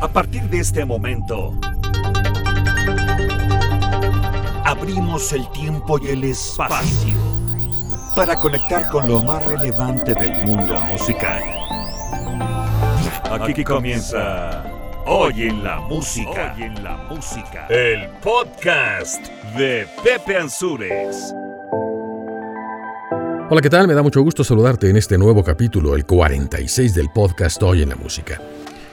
A partir de este momento, abrimos el tiempo y el espacio para conectar con lo más relevante del mundo musical. Aquí comienza Hoy en la música. Hoy en la música. El podcast de Pepe Ansures. Hola, ¿qué tal? Me da mucho gusto saludarte en este nuevo capítulo, el 46 del podcast Hoy en la música.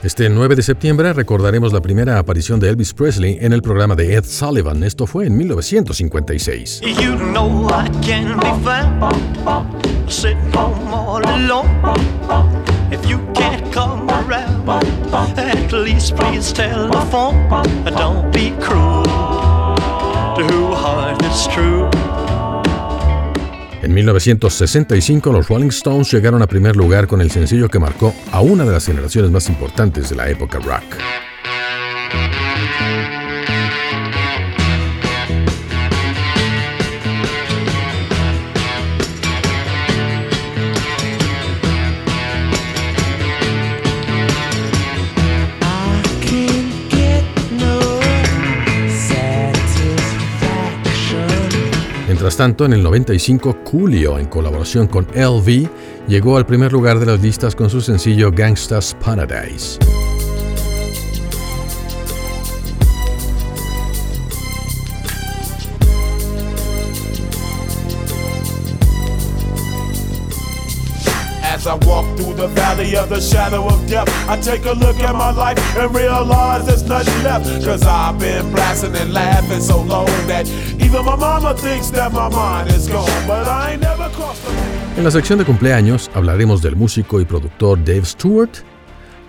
Este 9 de septiembre recordaremos la primera aparición de Elvis Presley en el programa de Ed Sullivan. Esto fue en 1956. You know I can be found, sitting home all alone. If you can't come around, at least please telephone. Don't be cruel to who heart is true. En 1965 los Rolling Stones llegaron a primer lugar con el sencillo que marcó a una de las generaciones más importantes de la época rock. Mientras tanto, en el 95, Coolio, en colaboración con LV, llegó al primer lugar de las listas con su sencillo Gangsta's Paradise. As I walk through the valley of the shadow of death, I take a look at my life and realize there's nothing left. Cause I've been blasting and laughing so long that even my mama thinks that my mind is gone. But I ain't never crossed the En la sección de cumpleaños hablaremos del músico y productor Dave Stewart,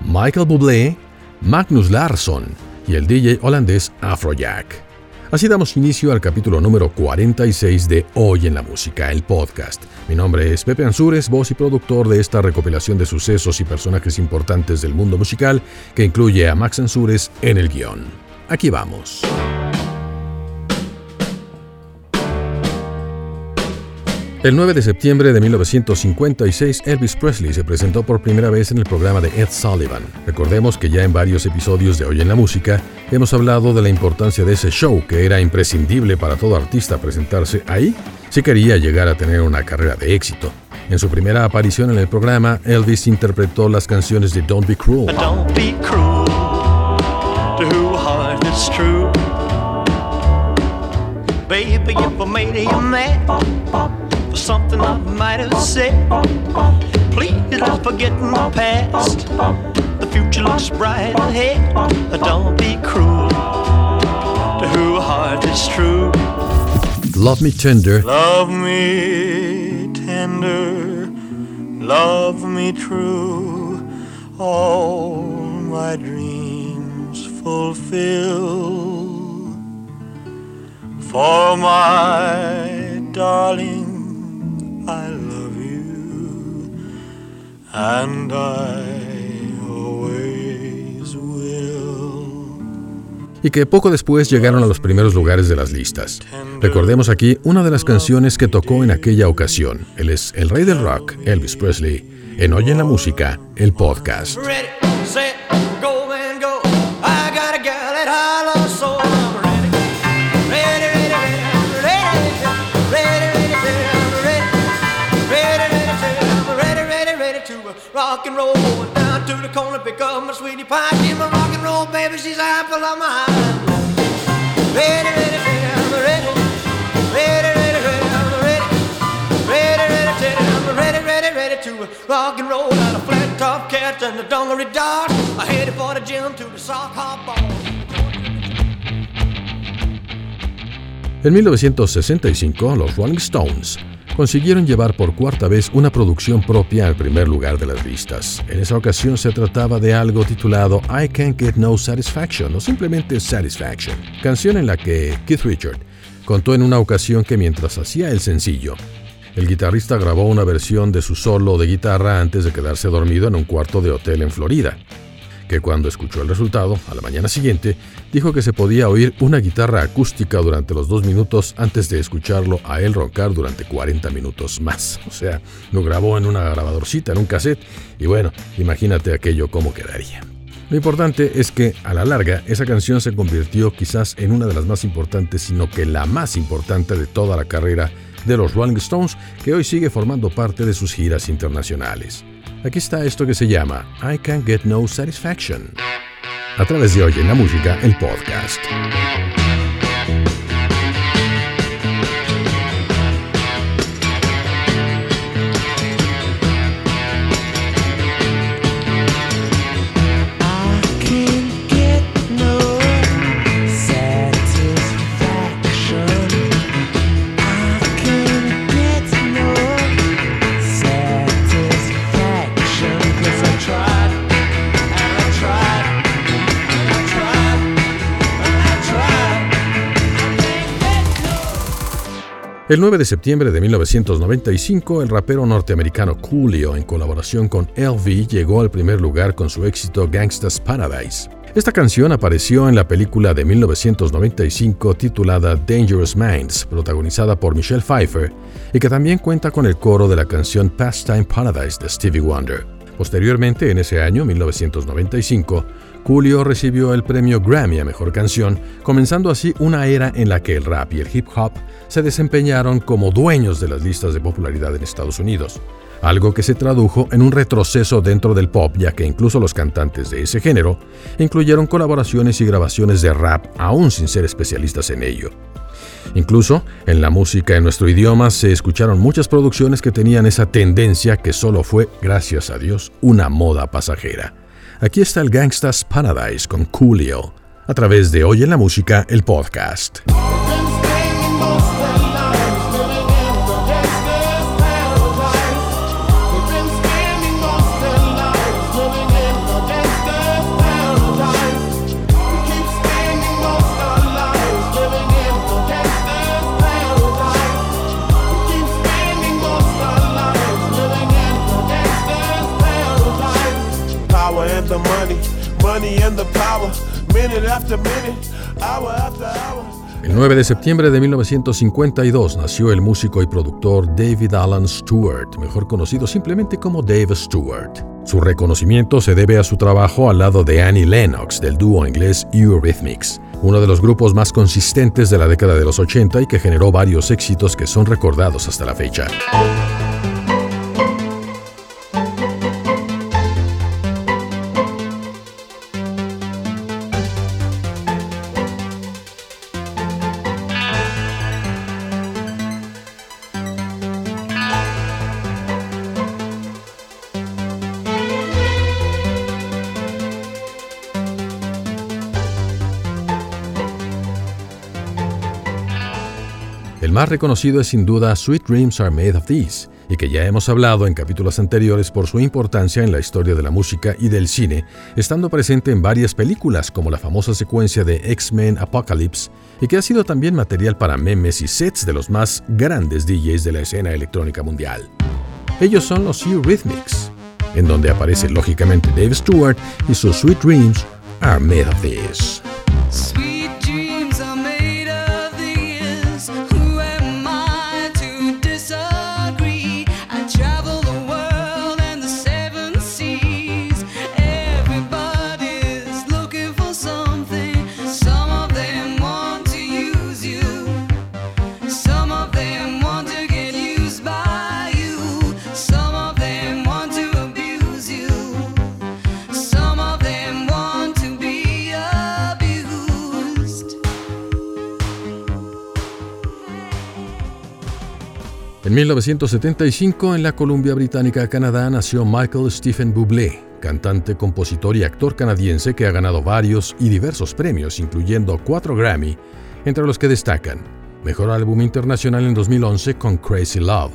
Michael Bublé, Magnus Larsson y el DJ holandés Afrojack. Así damos inicio al capítulo número 46 de Hoy en la Música, el podcast. Mi nombre es Pepe Ansures, voz y productor de esta recopilación de sucesos y personajes importantes del mundo musical que incluye a Max Ansures en el guion. Aquí vamos. El 9 de septiembre de 1956, Elvis Presley se presentó por primera vez en el programa de Ed Sullivan. Recordemos que ya en varios episodios de Hoy en la Música hemos hablado de la importancia de ese show, que era imprescindible para todo artista presentarse ahí si quería llegar a tener una carrera de éxito. En su primera aparición en el programa, Elvis interpretó las canciones de Don't Be Cruel. For something I might have said. Please don't forget my past. The future looks bright ahead. Don't be cruel to who heart is true. Love me tender. Love me tender. Love me true. All my dreams fulfill. For my darling and I always will. Y que poco después llegaron a los primeros lugares de las listas. Recordemos aquí una de las canciones que tocó en aquella ocasión. Él es el rey del rock, Elvis Presley, en Oye la Música, el podcast. Rock and roll, going down to the corner, pick up my sweetie pie. Give my rock and roll, baby, she's apple of my eye. Ready, ready, ready, I'm ready. Ready, ready, ready, I'm ready. Ready, ready, ready, I'm ready, ready, ready to rock and roll out of flat top cats and the dungaree dart. I headed for the gym to the sock hop ball. En 1965, los Rolling Stones consiguieron llevar por cuarta vez una producción propia al primer lugar de las listas. En esa ocasión se trataba de algo titulado I Can't Get No Satisfaction o simplemente Satisfaction, canción en la que Keith Richard contó en una ocasión que mientras hacía el sencillo, el guitarrista grabó una versión de su solo de guitarra antes de quedarse dormido en un cuarto de hotel en Florida que cuando escuchó el resultado, a la mañana siguiente, dijo que se podía oír una guitarra acústica durante los dos minutos antes de escucharlo a él roncar durante 40 minutos más. O sea, lo grabó en una grabadorcita, en un cassette, y bueno, imagínate aquello cómo quedaría. Lo importante es que, a la larga, esa canción se convirtió quizás en una de las más importantes, sino que la más importante de toda la carrera de los Rolling Stones, que hoy sigue formando parte de sus giras internacionales. Aquí está esto que se llama I Can't Get No Satisfaction. A través de Hoy en la Música, el podcast. El 9 de septiembre de 1995, el rapero norteamericano Coolio, en colaboración con LV, llegó al primer lugar con su éxito Gangsta's Paradise. Esta canción apareció en la película de 1995 titulada Dangerous Minds, protagonizada por Michelle Pfeiffer, y que también cuenta con el coro de la canción Pastime Paradise de Stevie Wonder. Posteriormente, en ese año, 1995, Coolio recibió el premio Grammy a Mejor Canción, comenzando así una era en la que el rap y el hip hop se desempeñaron como dueños de las listas de popularidad en Estados Unidos, algo que se tradujo en un retroceso dentro del pop, ya que incluso los cantantes de ese género incluyeron colaboraciones y grabaciones de rap aún sin ser especialistas en ello. Incluso en la música en nuestro idioma se escucharon muchas producciones que tenían esa tendencia que solo fue, gracias a Dios, una moda pasajera. Aquí está el Gangsta's Paradise con Coolio, a través de Hoy en la Música, el podcast. El 9 de septiembre de 1952 nació el músico y productor David Alan Stewart, mejor conocido simplemente como Dave Stewart. Su reconocimiento se debe a su trabajo al lado de Annie Lennox del dúo inglés Eurythmics, uno de los grupos más consistentes de la década de los 80 y que generó varios éxitos que son recordados hasta la fecha. Más reconocido es sin duda Sweet Dreams Are Made of These, y que ya hemos hablado en capítulos anteriores por su importancia en la historia de la música y del cine, estando presente en varias películas como la famosa secuencia de X-Men Apocalypse, y que ha sido también material para memes y sets de los más grandes DJs de la escena electrónica mundial. Ellos son los Eurythmics, en donde aparece lógicamente Dave Stewart y sus Sweet Dreams Are Made of These. 1975, en la Columbia Británica, Canadá, nació Michael Stephen Bublé, cantante, compositor y actor canadiense que ha ganado varios y diversos premios, incluyendo cuatro Grammy, entre los que destacan Mejor Álbum Internacional en 2011 con Crazy Love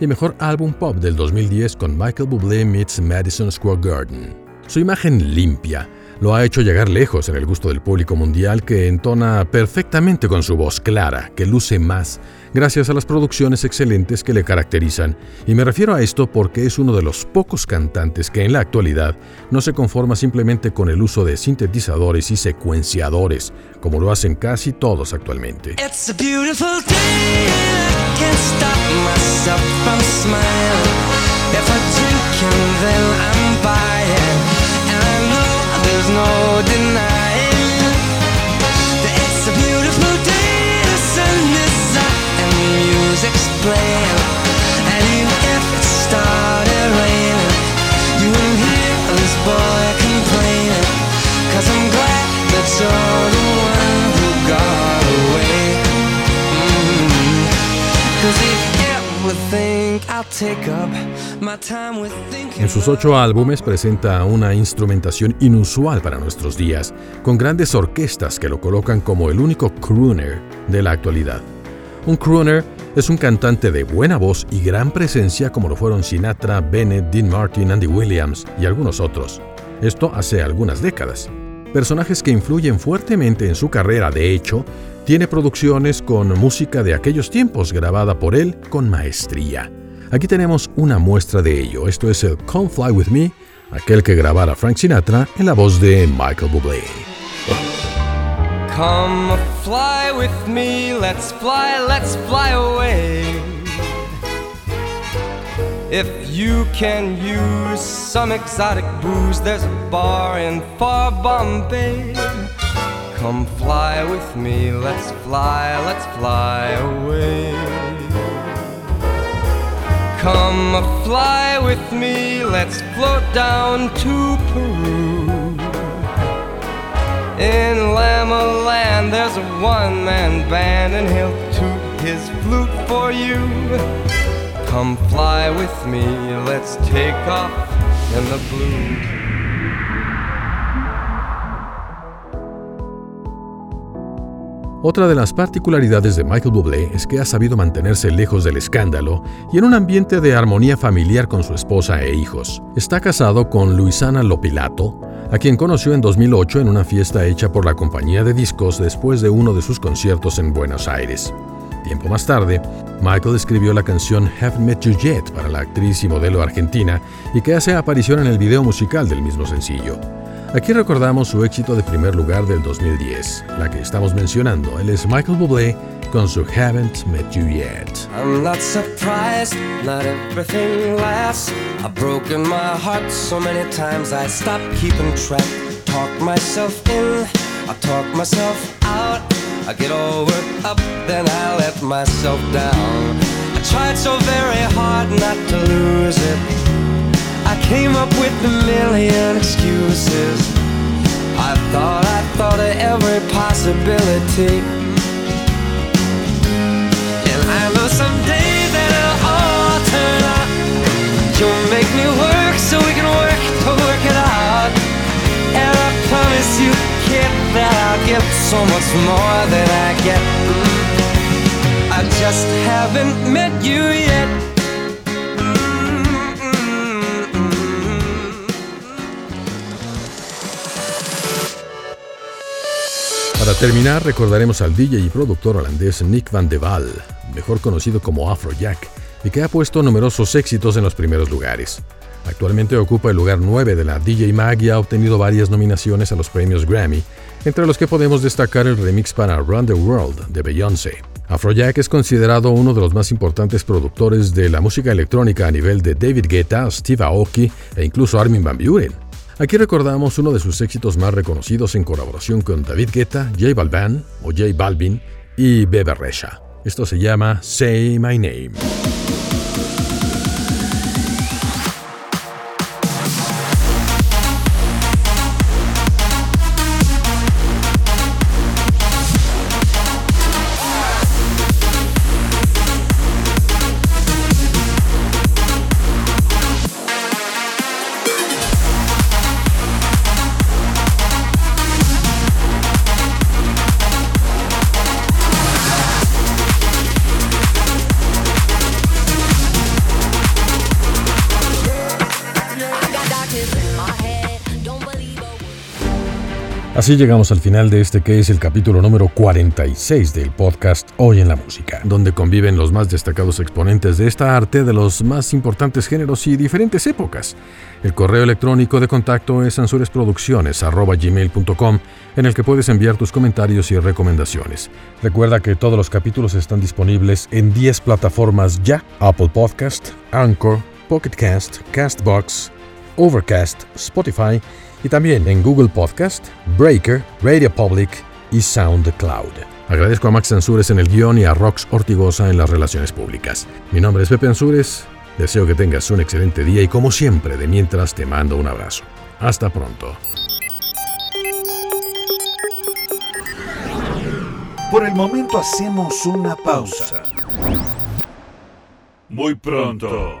y Mejor Álbum Pop del 2010 con Michael Bublé Meets Madison Square Garden. Su imagen limpia, lo ha hecho llegar lejos en el gusto del público mundial que entona perfectamente con su voz clara, que luce más, gracias a las producciones excelentes que le caracterizan, y me refiero a esto porque es uno de los pocos cantantes que en la actualidad no se conforma simplemente con el uso de sintetizadores y secuenciadores, como lo hacen casi todos actualmente. En sus ocho álbumes presenta una instrumentación inusual para nuestros días, con grandes orquestas que lo colocan como el único crooner de la actualidad. Un crooner es un cantante de buena voz y gran presencia como lo fueron Sinatra, Bennett, Dean Martin, Andy Williams y algunos otros. Esto hace algunas décadas. Personajes que influyen fuertemente en su carrera, de hecho, tiene producciones con música de aquellos tiempos grabada por él con maestría. Aquí tenemos una muestra de ello. Esto es el Come Fly With Me, aquel que grabara Frank Sinatra en la voz de Michael Bublé. Come fly with me, let's fly, let's fly away. If you can use some exotic booze, there's a bar in far Bombay. Come fly with me, let's fly, let's fly away. Come fly with me, let's float down to Peru. In Lama Land, there's a one man band, and he'll toot his flute for you. Come fly with me, let's take off in the blue. Otra de las particularidades de Michael Bublé es que ha sabido mantenerse lejos del escándalo y en un ambiente de armonía familiar con su esposa e hijos. Está casado con Luisana Lopilato, a quien conoció en 2008 en una fiesta hecha por la compañía de discos después de uno de sus conciertos en Buenos Aires. Tiempo más tarde, Michael escribió la canción Have Met You Yet para la actriz y modelo argentina y que hace aparición en el video musical del mismo sencillo. Aquí recordamos su éxito de primer lugar del 2010, la que estamos mencionando. Él es Michael Bublé con su Haven't Met You Yet. I'm not surprised, not everything lasts. I've broken my heart so many times I stopped keeping track. Talk myself in, I talk myself out. I get all worked up, then I let myself down. I tried so very hard not to lose it. I came up with a million excuses. I thought, I thought of every possibility. And I know someday that it'll all turn out. You'll make me work so we can work to work it out. And I promise you, kid, that I'll give so much more than I get. I just haven't met you yet. Terminar, recordaremos al DJ y productor holandés Nick van de Waal, mejor conocido como Afrojack, y que ha puesto numerosos éxitos en los primeros lugares. Actualmente ocupa el lugar 9 de la DJ Mag y ha obtenido varias nominaciones a los premios Grammy, entre los que podemos destacar el remix para Run the World de Beyoncé. Afrojack es considerado uno de los más importantes productores de la música electrónica a nivel de David Guetta, Steve Aoki e incluso Armin van Buren. Aquí recordamos uno de sus éxitos más reconocidos en colaboración con David Guetta, J Balvin o J Balvin y Bebe Resha. Esto se llama Say My Name. Así llegamos al final de este que es el capítulo número 46 del podcast Hoy en la Música, donde conviven los más destacados exponentes de esta arte de los más importantes géneros y diferentes épocas. El correo electrónico de contacto es ansuresproducciones.gmail.com en el que puedes enviar tus comentarios y recomendaciones. Recuerda que todos los capítulos están disponibles en 10 plataformas ya, Apple Podcast, Anchor, Pocket Cast, Castbox, Overcast, Spotify y también en Google Podcast, Breaker, Radio Public y SoundCloud. Agradezco a Max Ansures en el guion y a Rox Ortigosa en las relaciones públicas. Mi nombre es Pepe Ansures, deseo que tengas un excelente día y como siempre, de mientras te mando un abrazo. Hasta pronto. Por el momento hacemos una pausa. Muy pronto.